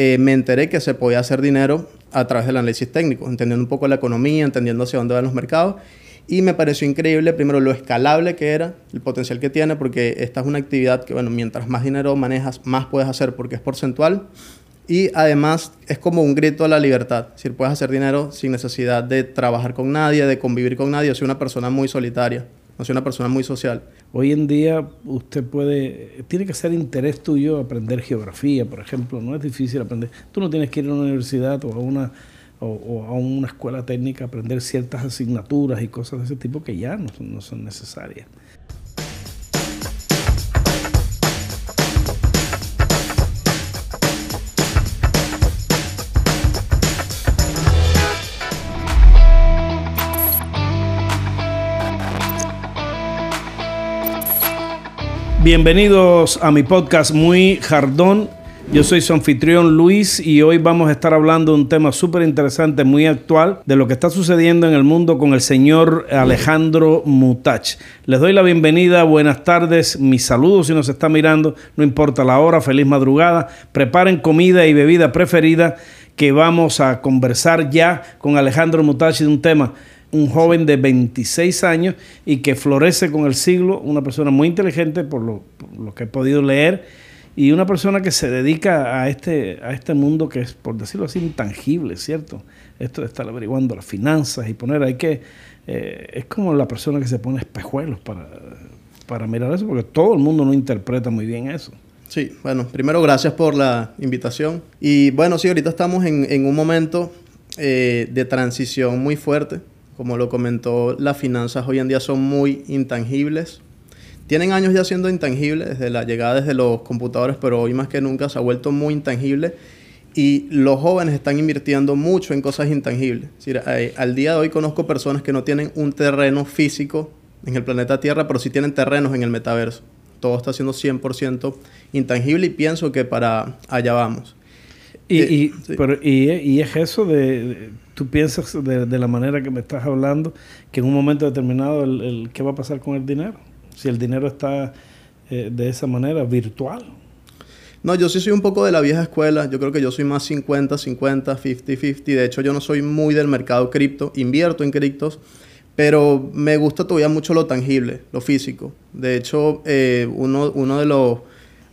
eh, me enteré que se podía hacer dinero a través del análisis técnico, entendiendo un poco la economía, entendiendo hacia dónde van los mercados. Y me pareció increíble, primero, lo escalable que era, el potencial que tiene, porque esta es una actividad que, bueno, mientras más dinero manejas, más puedes hacer porque es porcentual. Y además es como un grito a la libertad. Es decir, puedes hacer dinero sin necesidad de trabajar con nadie, de convivir con nadie. Soy una persona muy solitaria, no una persona muy social. Hoy en día usted puede, tiene que ser interés tuyo aprender geografía, por ejemplo. No es difícil aprender. Tú no tienes que ir a una universidad o a una, o, a una escuela técnica a aprender ciertas asignaturas y cosas de ese tipo que ya no son necesarias. Bienvenidos a mi podcast Muy Jardón. Yo soy su anfitrión Luis y hoy vamos a estar hablando de un tema súper interesante, muy actual, de lo que está sucediendo en el mundo con el señor Alejandro Mutach. Les doy la bienvenida, buenas tardes, mis saludos si nos está mirando, no importa la hora, feliz madrugada. Preparen comida y bebida preferida que vamos a conversar ya con Alejandro Mutach de un tema un joven de 26 años y que florece con el siglo, una persona muy inteligente por lo, que he podido leer y una persona que se dedica a este, a este mundo que es, por decirlo así, intangible, ¿cierto? Esto de estar averiguando las finanzas y poner, hay que, eh, es como la persona que se pone espejuelos para, para mirar eso, porque todo el mundo no interpreta muy bien eso. Sí, bueno, primero gracias por la invitación. Y bueno, sí, ahorita estamos en, un momento eh, de transición muy fuerte como lo comentó, las finanzas hoy en día son muy intangibles. Tienen años ya siendo intangibles desde la llegada desde los computadores, pero hoy más que nunca se ha vuelto muy intangible y los jóvenes están invirtiendo mucho en cosas intangibles. al día de hoy conozco personas que no tienen un terreno físico en el planeta Tierra, pero sí tienen terrenos en el metaverso. Todo está siendo 100% intangible y pienso que para allá vamos. Y, y, pero, y, es eso de, tú piensas de, la manera que me estás hablando, que en un momento determinado, el, ¿qué va a pasar con el dinero? Si el dinero está eh, de esa manera, virtual. No, yo sí soy un poco de la vieja escuela. Yo creo que yo soy más 50, 50, 50, 50. De hecho, yo no soy muy del mercado cripto. Invierto en criptos, pero me gusta todavía mucho lo tangible, lo físico. De hecho, eh, uno, uno de los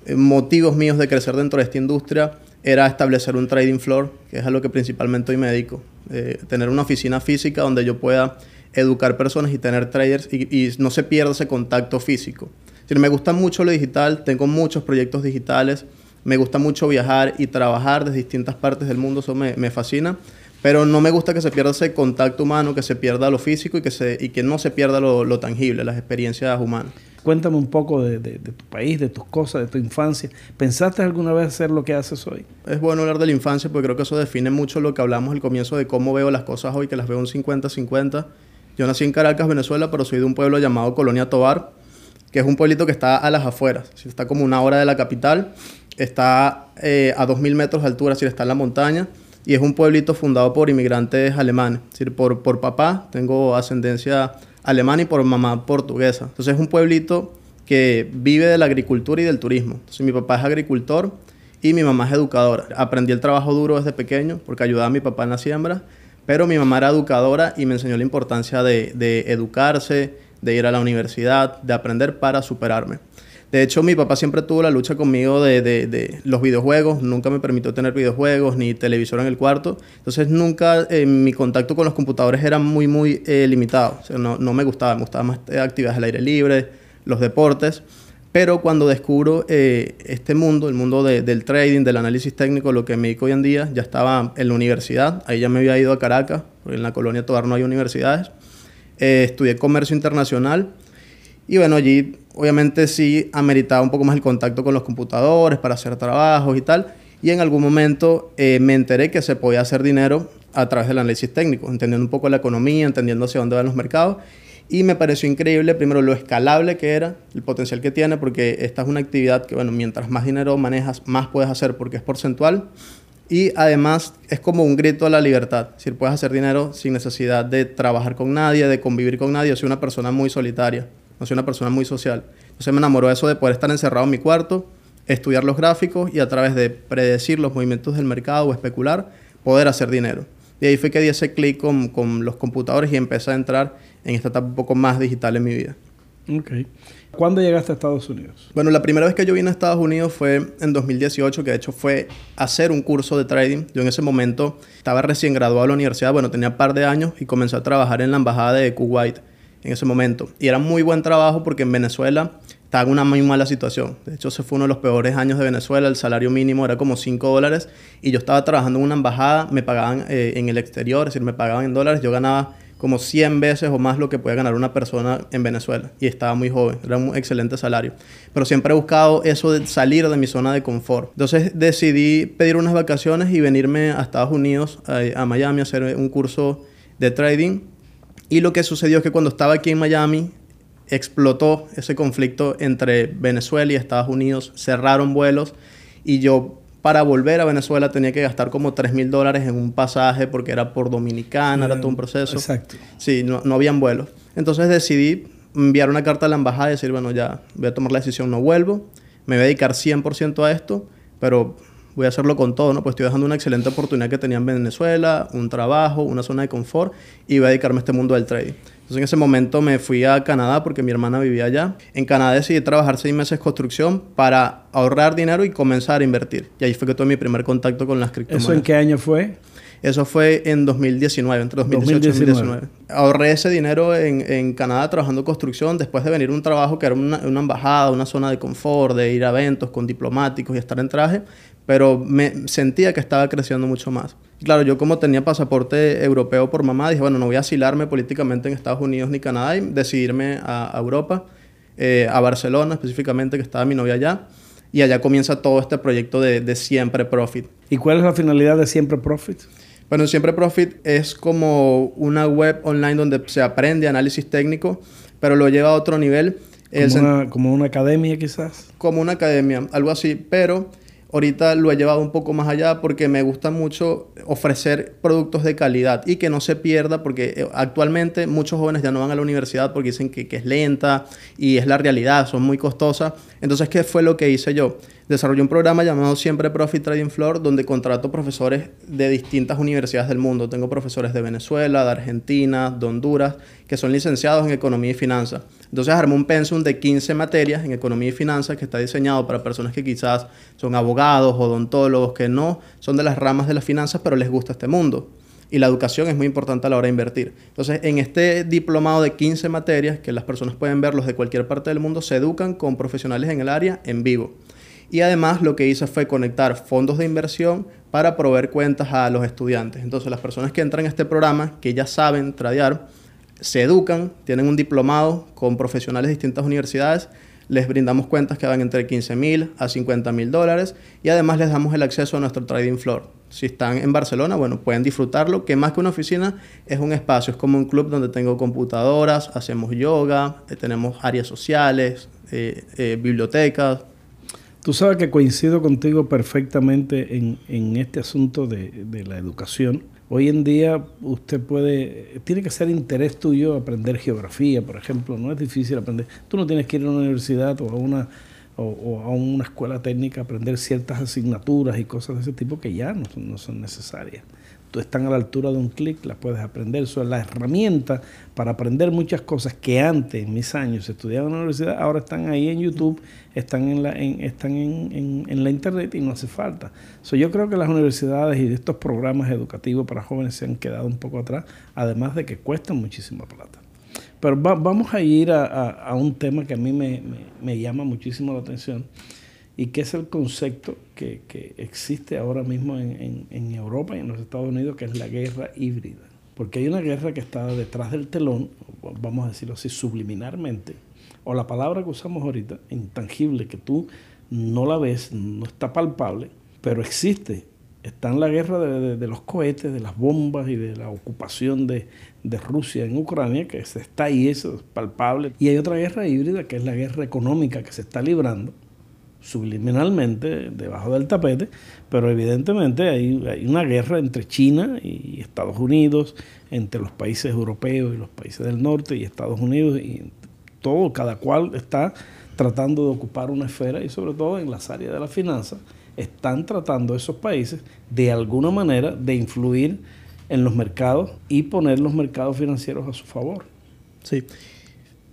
eh, motivos míos de crecer dentro de esta industria era establecer un trading floor, que es a lo que principalmente hoy me dedico. Eh, tener una oficina física donde yo pueda educar personas y tener traders y, no se pierda ese contacto físico. Si me gusta mucho lo digital, tengo muchos proyectos digitales, me gusta mucho viajar y trabajar desde distintas partes del mundo, eso me, me fascina, pero no me gusta que se pierda ese contacto humano, que se pierda lo físico y que, se, y que no se pierda lo, lo tangible, las experiencias humanas. Cuéntame un poco de, tu país, de tus cosas, de tu infancia. ¿Pensaste alguna vez hacer lo que haces hoy? Es bueno hablar de la infancia porque creo que eso define mucho lo que hablamos al comienzo de cómo veo las cosas hoy, que las veo un 50-50. Yo nací en Caracas, Venezuela, pero soy de un pueblo llamado Colonia Tobar, que es un pueblito que está a las afueras. Está como una hora de la capital, está eh, a 2.000 metros de altura, si está en la montaña y es un pueblito fundado por inmigrantes alemanes. Es decir, por, por papá tengo ascendencia alemana y por mamá portuguesa. Entonces es un pueblito que vive de la agricultura y del turismo. Entonces mi papá es agricultor y mi mamá es educadora. Aprendí el trabajo duro desde pequeño porque ayudaba a mi papá en la siembra, pero mi mamá era educadora y me enseñó la importancia de, de educarse, de ir a la universidad, de aprender para superarme. De hecho, mi papá siempre tuvo la lucha conmigo de, de, los videojuegos, nunca me permitió tener videojuegos ni televisor en el cuarto, entonces nunca eh, mi contacto con los computadores era muy, muy eh, limitado, o sea, no, no, me gustaba, me gustaban más eh, actividades al aire libre, los deportes, pero cuando descubro este mundo, el mundo del trading, del análisis técnico, lo que me dedico hoy en día, ya estaba en la universidad, ahí ya me había ido a Caracas, porque en la colonia Tobar no hay universidades, estudié comercio internacional, y bueno, allí obviamente sí ameritaba un poco más el contacto con los computadores para hacer trabajos y tal. Y en algún momento eh, me enteré que se podía hacer dinero a través del análisis técnico, entendiendo un poco la economía, entendiendo hacia dónde van los mercados. Y me pareció increíble, primero, lo escalable que era, el potencial que tiene, porque esta es una actividad que, bueno, mientras más dinero manejas, más puedes hacer porque es porcentual. Y además es como un grito a la libertad. Es decir, puedes hacer dinero sin necesidad de trabajar con nadie, de convivir con nadie. Soy una persona muy solitaria no soy una persona muy social. Entonces me enamoró eso de poder estar encerrado en mi cuarto, estudiar los gráficos y a través de predecir los movimientos del mercado o especular, poder hacer dinero. Y ahí fue que di ese clic con, con, los computadores y empecé a entrar en esta etapa un poco más digital en mi vida. Ok. ¿Cuándo llegaste a Estados Unidos? Bueno, la primera vez que yo vine a Estados Unidos fue en 2018, que de hecho fue hacer un curso de trading. Yo en ese momento estaba recién graduado de la universidad, bueno, tenía un par de años y comencé a trabajar en la embajada de Kuwait en ese momento. Y era muy buen trabajo porque en Venezuela estaba en una muy mala situación. De hecho, ese fue uno de los peores años de Venezuela. El salario mínimo era como 5 dólares y yo estaba trabajando en una embajada, me pagaban eh, en el exterior, es decir, me pagaban en dólares. Yo ganaba como 100 veces o más lo que puede ganar una persona en Venezuela. Y estaba muy joven, era un excelente salario. Pero siempre he buscado eso de salir de mi zona de confort. Entonces decidí pedir unas vacaciones y venirme a Estados Unidos, a, Miami, a hacer un curso de trading. Y lo que sucedió es que cuando estaba aquí en Miami, explotó ese conflicto entre Venezuela y Estados Unidos, cerraron vuelos y yo para volver a Venezuela tenía que gastar como 3 mil dólares en un pasaje porque era por Dominicana, era todo un proceso. Exacto. Sí, no, no habían vuelos. Entonces decidí enviar una carta a la embajada y decir, bueno, ya voy a tomar la decisión, no vuelvo, me voy a dedicar 100% a esto, pero voy a hacerlo con todo, ¿no? Pues estoy dejando una excelente oportunidad que tenía en Venezuela, un trabajo, una zona de confort y voy a dedicarme a este mundo del trading. Entonces en ese momento me fui a Canadá porque mi hermana vivía allá. En Canadá decidí trabajar seis meses construcción para ahorrar dinero y comenzar a invertir. Y ahí fue que tuve mi primer contacto con las criptomonedas. ¿Eso en qué año fue? Eso fue en 2019, entre 2018 y 2019. Ahorré ese dinero en, en, Canadá trabajando construcción después de venir un trabajo que era una, una, embajada, una zona de confort, de ir a eventos con diplomáticos y estar en traje pero me sentía que estaba creciendo mucho más. claro, yo como tenía pasaporte europeo por mamá, dije, bueno, no voy a asilarme políticamente en Estados Unidos ni Canadá y decidirme a, Europa, eh, a Barcelona específicamente, que estaba mi novia allá. Y allá comienza todo este proyecto de, de Siempre Profit. ¿Y cuál es la finalidad de Siempre Profit? Bueno, Siempre Profit es como una web online donde se aprende análisis técnico, pero lo lleva a otro nivel. Como, una, como una academia quizás. Como una academia, algo así, pero Ahorita lo he llevado un poco más allá porque me gusta mucho ofrecer productos de calidad y que no se pierda porque eh, actualmente muchos jóvenes ya no van a la universidad porque dicen que, que es lenta y es la realidad, son muy costosas. Entonces, ¿qué fue lo que hice yo? Desarrollé un programa llamado Siempre Profit Trading Floor, donde contrato profesores de distintas universidades del mundo. Tengo profesores de Venezuela, de Argentina, de Honduras, que son licenciados en Economía y Finanzas. Entonces armé un pensum de 15 materias en Economía y Finanzas que está diseñado para personas que quizás son abogados, odontólogos, que no son de las ramas de las finanzas, pero les gusta este mundo y la educación es muy importante a la hora de invertir. Entonces, en este diplomado de 15 materias, que las personas pueden verlos de cualquier parte del mundo, se educan con profesionales en el área en vivo. Y además lo que hice fue conectar fondos de inversión para proveer cuentas a los estudiantes. Entonces las personas que entran en este programa, que ya saben tradear, se educan, tienen un diplomado con profesionales de distintas universidades, les brindamos cuentas que van entre 15 mil a 50 mil dólares y además les damos el acceso a nuestro trading floor. Si están en Barcelona, bueno, pueden disfrutarlo, que más que una oficina es un espacio, es como un club donde tengo computadoras, hacemos yoga, eh, tenemos áreas sociales, eh, eh, bibliotecas, Tú sabes que coincido contigo perfectamente en, este asunto de, la educación. Hoy en día usted puede, tiene que ser interés tuyo aprender geografía, por ejemplo, no es difícil aprender. Tú no tienes que ir a una universidad o a una, o, a una escuela técnica a aprender ciertas asignaturas y cosas de ese tipo que ya no, no son necesarias están a la altura de un clic, las puedes aprender. Eso es la herramienta para aprender muchas cosas que antes, en mis años, estudiaba en la universidad, ahora están ahí en YouTube, están en la, están en, la internet y no hace falta. yo creo que las universidades y estos programas educativos para jóvenes se han quedado un poco atrás, además de que cuestan muchísima plata. Pero vamos a ir a, un tema que a mí me llama muchísimo la atención y qué es el concepto que, existe ahora mismo en, Europa y en los Estados Unidos, que es la guerra híbrida. Porque hay una guerra que está detrás del telón, vamos a decirlo así, subliminarmente, o la palabra que usamos ahorita, intangible, que tú no la ves, no está palpable, pero existe. Está en la guerra de, los cohetes, de las bombas y de la ocupación de, de Rusia en Ucrania, que está ahí, eso es palpable. Y hay otra guerra híbrida, que es la guerra económica que se está librando, subliminalmente debajo del tapete, pero evidentemente hay, hay, una guerra entre China y Estados Unidos, entre los países europeos y los países del norte y Estados Unidos, y todo, cada cual está tratando de ocupar una esfera y sobre todo en las áreas de la finanza, están tratando esos países de alguna manera de influir en los mercados y poner los mercados financieros a su favor. Sí.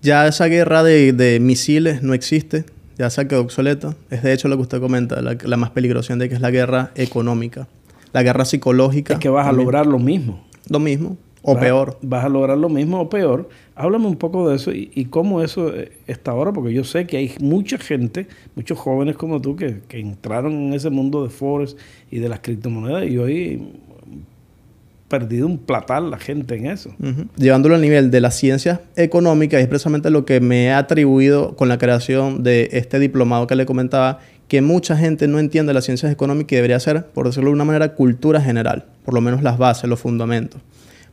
Ya esa guerra de, misiles no existe, ya se ha quedado obsoleta. Es de hecho lo que usted comenta, la, más peligrosa de que es la guerra económica. La guerra psicológica. Es que vas a lograr lo mismo. Lo mismo. O peor. Vas a lograr lo mismo o peor. Háblame un poco de eso y, cómo eso eh, está ahora, porque yo sé que hay mucha gente, muchos jóvenes como tú, que, que entraron en ese mundo de Forex y de las criptomonedas y hoy perdido un platal la gente en eso. Llevándolo al nivel de la ciencia económica, es precisamente lo que me ha atribuido con la creación de este diplomado que le comentaba, que mucha gente no entiende las ciencias económicas y debería ser, por decirlo de una manera, cultura general, por lo menos las bases, los fundamentos.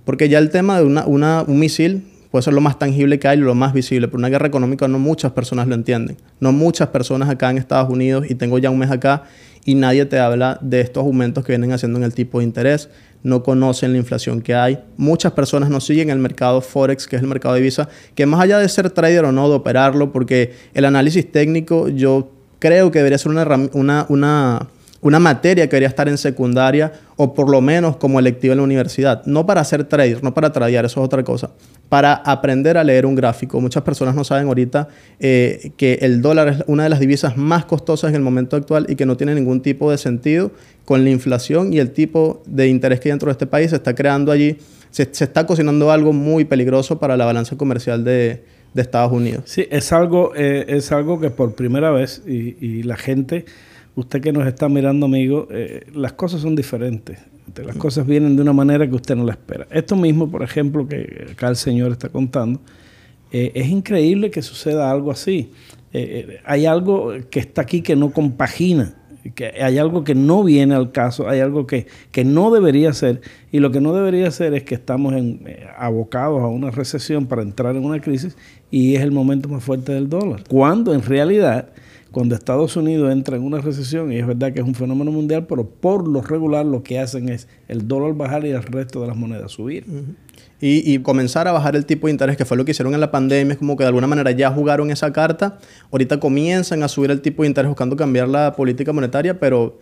Porque ya el tema de una, un misil puede ser lo más tangible que hay, lo más visible, pero una guerra económica no muchas personas lo entienden. No muchas personas acá en Estados Unidos, y tengo ya un mes acá, y nadie te habla de estos aumentos que vienen haciendo en el tipo de interés, no conocen la inflación que hay. Muchas personas no siguen el mercado Forex, que es el mercado de divisa, que más allá de ser trader o no, de operarlo, porque el análisis técnico yo creo que debería ser una, una materia que debería estar en secundaria o por lo menos como electiva en la universidad. No para hacer trader, no para tradear, eso es otra cosa. Para aprender a leer un gráfico. Muchas personas no saben ahorita eh, que el dólar es una de las divisas más costosas en el momento actual y que no tiene ningún tipo de sentido con la inflación y el tipo de interés que dentro de este país. Se está creando allí, se, está cocinando algo muy peligroso para la balanza comercial de, Estados Unidos. Sí, es algo, eh, es algo que por primera vez y la gente usted que nos está mirando, amigo, eh, las cosas son diferentes. Las cosas vienen de una manera que usted no la espera. Esto mismo, por ejemplo, que acá el Señor está contando, eh, es increíble que suceda algo así. Eh, hay algo que está aquí que no compagina, que hay algo que no viene al caso, hay algo que, que no debería ser. Y lo que no debería ser es que estamos abocados a una recesión para entrar en una crisis y es el momento más fuerte del dólar. Cuando en realidad cuando Estados Unidos entra en una recesión, y es verdad que es un fenómeno mundial, pero por lo regular lo que hacen es el dólar bajar y el resto de las monedas subir. y, comenzar a bajar el tipo de interés, que fue lo que hicieron en la pandemia, es como que de alguna manera ya jugaron esa carta, ahorita comienzan a subir el tipo de interés buscando cambiar la política monetaria, pero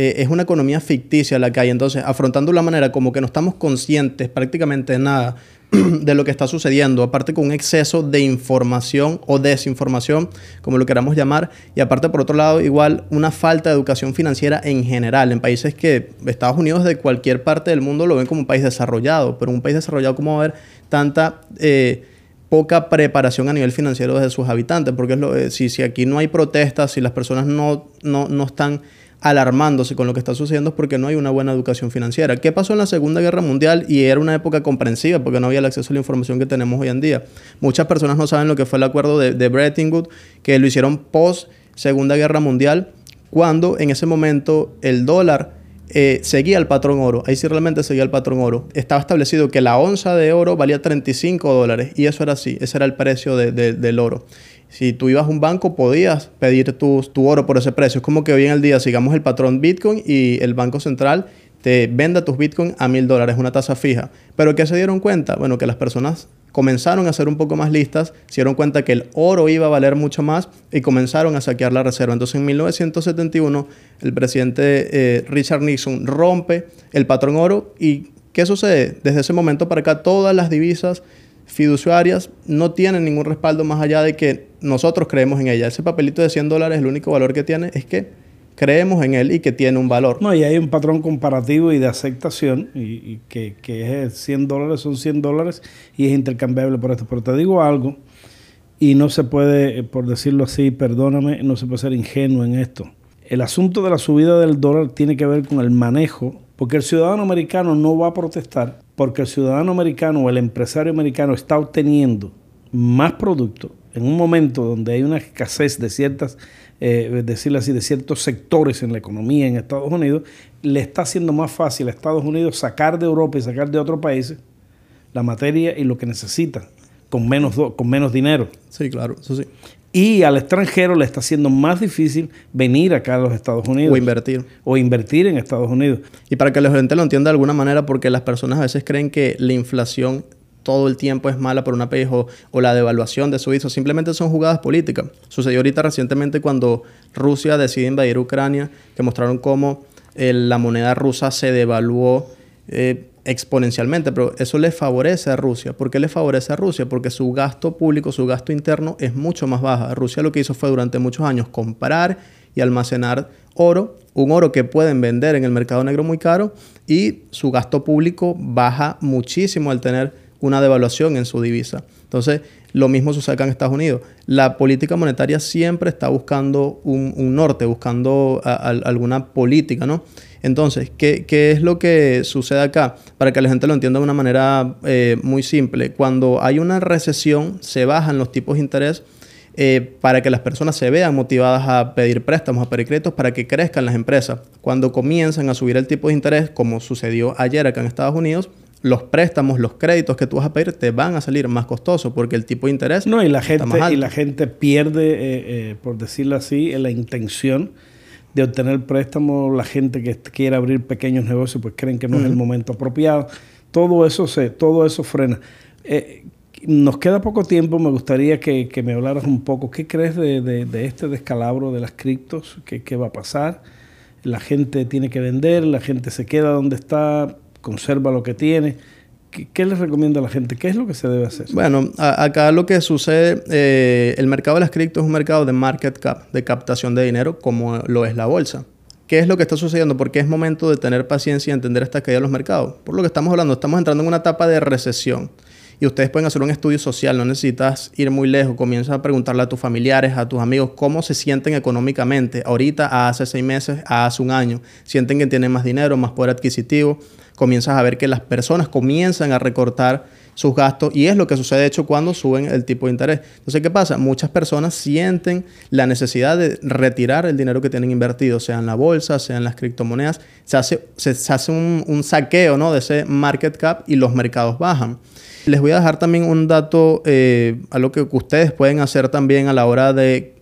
eh, es una economía ficticia la que hay. Entonces, afrontando la manera como que no estamos conscientes prácticamente de nada de lo que está sucediendo, aparte con un exceso de información o desinformación, como lo queramos llamar, y aparte por otro lado igual una falta de educación financiera en general, en países que Estados Unidos de cualquier parte del mundo lo ven como un país desarrollado, pero un país desarrollado como va a haber tanta... Eh, poca preparación a nivel financiero de sus habitantes, porque eh, si, si aquí no hay protestas, si las personas no, no, no están alarmándose con lo que está sucediendo es porque no hay una buena educación financiera. ¿Qué pasó en la Segunda Guerra Mundial? Y era una época comprensiva porque no había el acceso a la información que tenemos hoy en día. Muchas personas no saben lo que fue el acuerdo de, de Bretton Woods, que lo hicieron post Segunda Guerra Mundial, cuando en ese momento el dólar eh, seguía el patrón oro. Ahí sí realmente seguía el patrón oro. Estaba establecido que la onza de oro valía 35 dólares y eso era así, ese era el precio del oro. Si tú ibas a un banco, podías pedir tu, tu oro por ese precio. Es como que hoy en el día sigamos el patrón Bitcoin y el Banco Central te venda tus Bitcoin a mil dólares, una tasa fija. Pero ¿qué se dieron cuenta? Bueno, que las personas comenzaron a ser un poco más listas, se dieron cuenta que el oro iba a valer mucho más y comenzaron a saquear la reserva. Entonces en 1971 el presidente eh, Richard Nixon rompe el patrón oro y ¿qué sucede? Desde ese momento para acá todas las divisas fiduciarias no tienen ningún respaldo más allá de que nosotros creemos en ella. Ese papelito de 100 dólares, el único valor que tiene es que creemos en él y que tiene un valor. No, y hay un patrón comparativo y de aceptación, y, que, que, es 100 dólares, son 100 dólares, y es intercambiable por esto. Pero te digo algo, y no se puede, por decirlo así, perdóname, no se puede ser ingenuo en esto. El asunto de la subida del dólar tiene que ver con el manejo, porque el ciudadano americano no va a protestar porque el ciudadano americano o el empresario americano está obteniendo más producto en un momento donde hay una escasez de ciertas, eh, decirlo así, de ciertos sectores en la economía en Estados Unidos, le está haciendo más fácil a Estados Unidos sacar de Europa y sacar de otros países la materia y lo que necesita con menos, con menos dinero. Sí, claro, eso sí. Y al extranjero le está haciendo más difícil venir acá a los Estados Unidos. O invertir. O invertir en Estados Unidos. Y para que la gente lo entienda de alguna manera, porque las personas a veces creen que la inflación todo el tiempo es mala por una país o, la devaluación de su hijo. Simplemente son jugadas políticas. Sucedió ahorita recientemente cuando Rusia decide invadir Ucrania, que mostraron cómo eh, la moneda rusa se devaluó eh, exponencialmente, pero eso le favorece a Rusia. ¿Por qué le favorece a Rusia? Porque su gasto público, su gasto interno es mucho más baja. Rusia lo que hizo fue durante muchos años comprar y almacenar oro, un oro que pueden vender en el mercado negro muy caro y su gasto público baja muchísimo al tener una devaluación en su divisa. Entonces, lo mismo sucede en Estados Unidos. La política monetaria siempre está buscando un, norte, buscando alguna política, ¿no? Entonces, ¿qué, es lo que sucede acá? Para que la gente lo entienda de una manera eh, muy simple. Cuando hay una recesión, se bajan los tipos de interés eh, para que las personas se vean motivadas a pedir préstamos, a pedir créditos, para que crezcan las empresas. Cuando comienzan a subir el tipo de interés, como sucedió ayer acá en Estados Unidos, los préstamos, los créditos que tú vas a pedir te van a salir más costosos porque el tipo de interés no y la gente y la gente pierde eh, eh, por decirlo así la intención de obtener préstamos la gente que quiere abrir pequeños negocios pues creen que no es el momento apropiado todo eso se todo eso frena nos queda poco tiempo, me gustaría que, me hablaras un poco. ¿Qué crees de, este descalabro de las criptos? ¿Qué, va a pasar? La gente tiene que vender, la gente se queda donde está, conserva lo que tiene. ¿Qué, les recomienda a la gente? ¿Qué es lo que se debe hacer? Bueno, acá lo que sucede, eh, el mercado de las criptos es un mercado de market cap, de captación de dinero, como lo es la bolsa. ¿Qué es lo que está sucediendo? Porque es momento de tener paciencia y entender esta caída de los mercados. Por lo que estamos hablando, estamos entrando en una etapa de recesión y ustedes pueden hacer un estudio social, no necesitas ir muy lejos, comienza a preguntarle a tus familiares, a tus amigos, cómo se sienten económicamente, ahorita, hace seis meses, hace un año, sienten que tienen más dinero, más poder adquisitivo, comienzas a ver que las personas comienzan a recortar sus gastos y es lo que sucede de hecho cuando suben el tipo de interés. Entonces, ¿qué pasa? Muchas personas sienten la necesidad de retirar el dinero que tienen invertido, sea en la bolsa, sea en las criptomonedas. Se hace, se, hace un, un, saqueo ¿no? de ese market cap y los mercados bajan. Les voy a dejar también un dato, eh, algo que ustedes pueden hacer también a la hora de,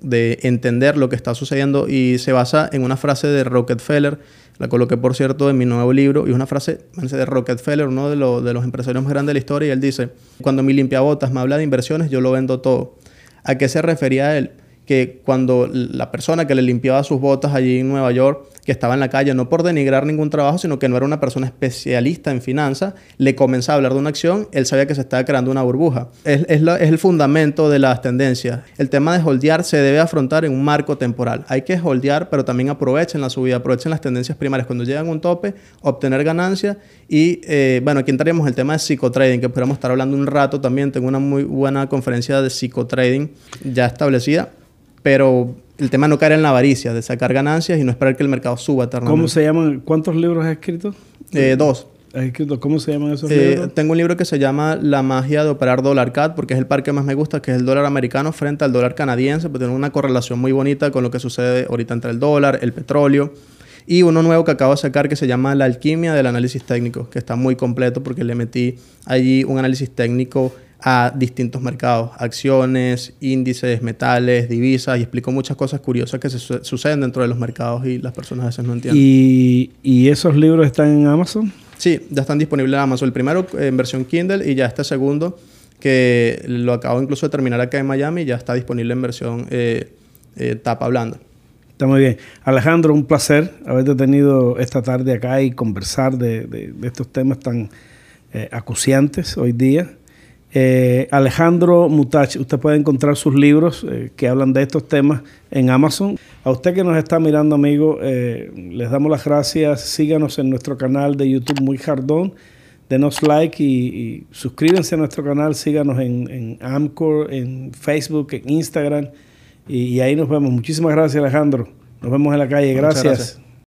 entender lo que está sucediendo y se basa en una frase de Rockefeller, la coloqué por cierto en mi nuevo libro, y es una frase de Rockefeller, uno de, de los empresarios más grandes de la historia, y él dice, cuando mi limpiabotas me habla de inversiones, yo lo vendo todo. ¿A qué se refería él? Que cuando la persona que le limpiaba sus botas allí en Nueva York que estaba en la calle, no por denigrar ningún trabajo, sino que no era una persona especialista en finanzas, le comenzaba a hablar de una acción, él sabía que se estaba creando una burbuja. Es, es, el fundamento de las tendencias. El tema de holdear se debe afrontar en un marco temporal. Hay que holdear, pero también aprovechen la subida, aprovechen las tendencias primarias. Cuando llegan a un tope, obtener ganancias. Y eh, bueno, aquí entraríamos el tema de psicotrading, que podríamos estar hablando un rato también. Tengo una muy buena conferencia de psicotrading ya establecida, pero el tema no caer en la avaricia, de sacar ganancias y no esperar que el mercado suba eternamente. ¿Cómo se llaman? ¿Cuántos libros has escrito? Eh, dos. ¿Has escrito? ¿Cómo se llaman esos eh, libros? Tengo un libro que se llama La magia de operar dólar CAD, porque es el par que más me gusta, que es el dólar americano frente al dólar canadiense, porque tiene una correlación muy bonita con lo que sucede ahorita entre el dólar, el petróleo. Y uno nuevo que acabo de sacar que se llama La alquimia del análisis técnico, que está muy completo porque le metí allí un análisis técnico a distintos mercados, acciones, índices, metales, divisas, y explico muchas cosas curiosas que se suceden dentro de los mercados y las personas a veces no entienden. ¿Y, esos libros están en Amazon? Sí, ya están disponibles en Amazon. El primero en versión Kindle y ya este segundo, que lo acabo incluso de terminar acá en Miami, ya está disponible en versión eh, eh, tapa blanda. Está muy bien. Alejandro, un placer haberte tenido esta tarde acá y conversar de, estos temas tan eh, acuciantes hoy día. Eh, Alejandro Mutach, usted puede encontrar sus libros eh, que hablan de estos temas en Amazon. A usted que nos está mirando, amigo, eh, les damos las gracias. Síganos en nuestro canal de YouTube Muy Jardón. Denos like y, suscríbanse a nuestro canal. Síganos en, en Amcor, en Facebook, en Instagram. Y, ahí nos vemos. Muchísimas gracias, Alejandro. Nos vemos en la calle. gracias.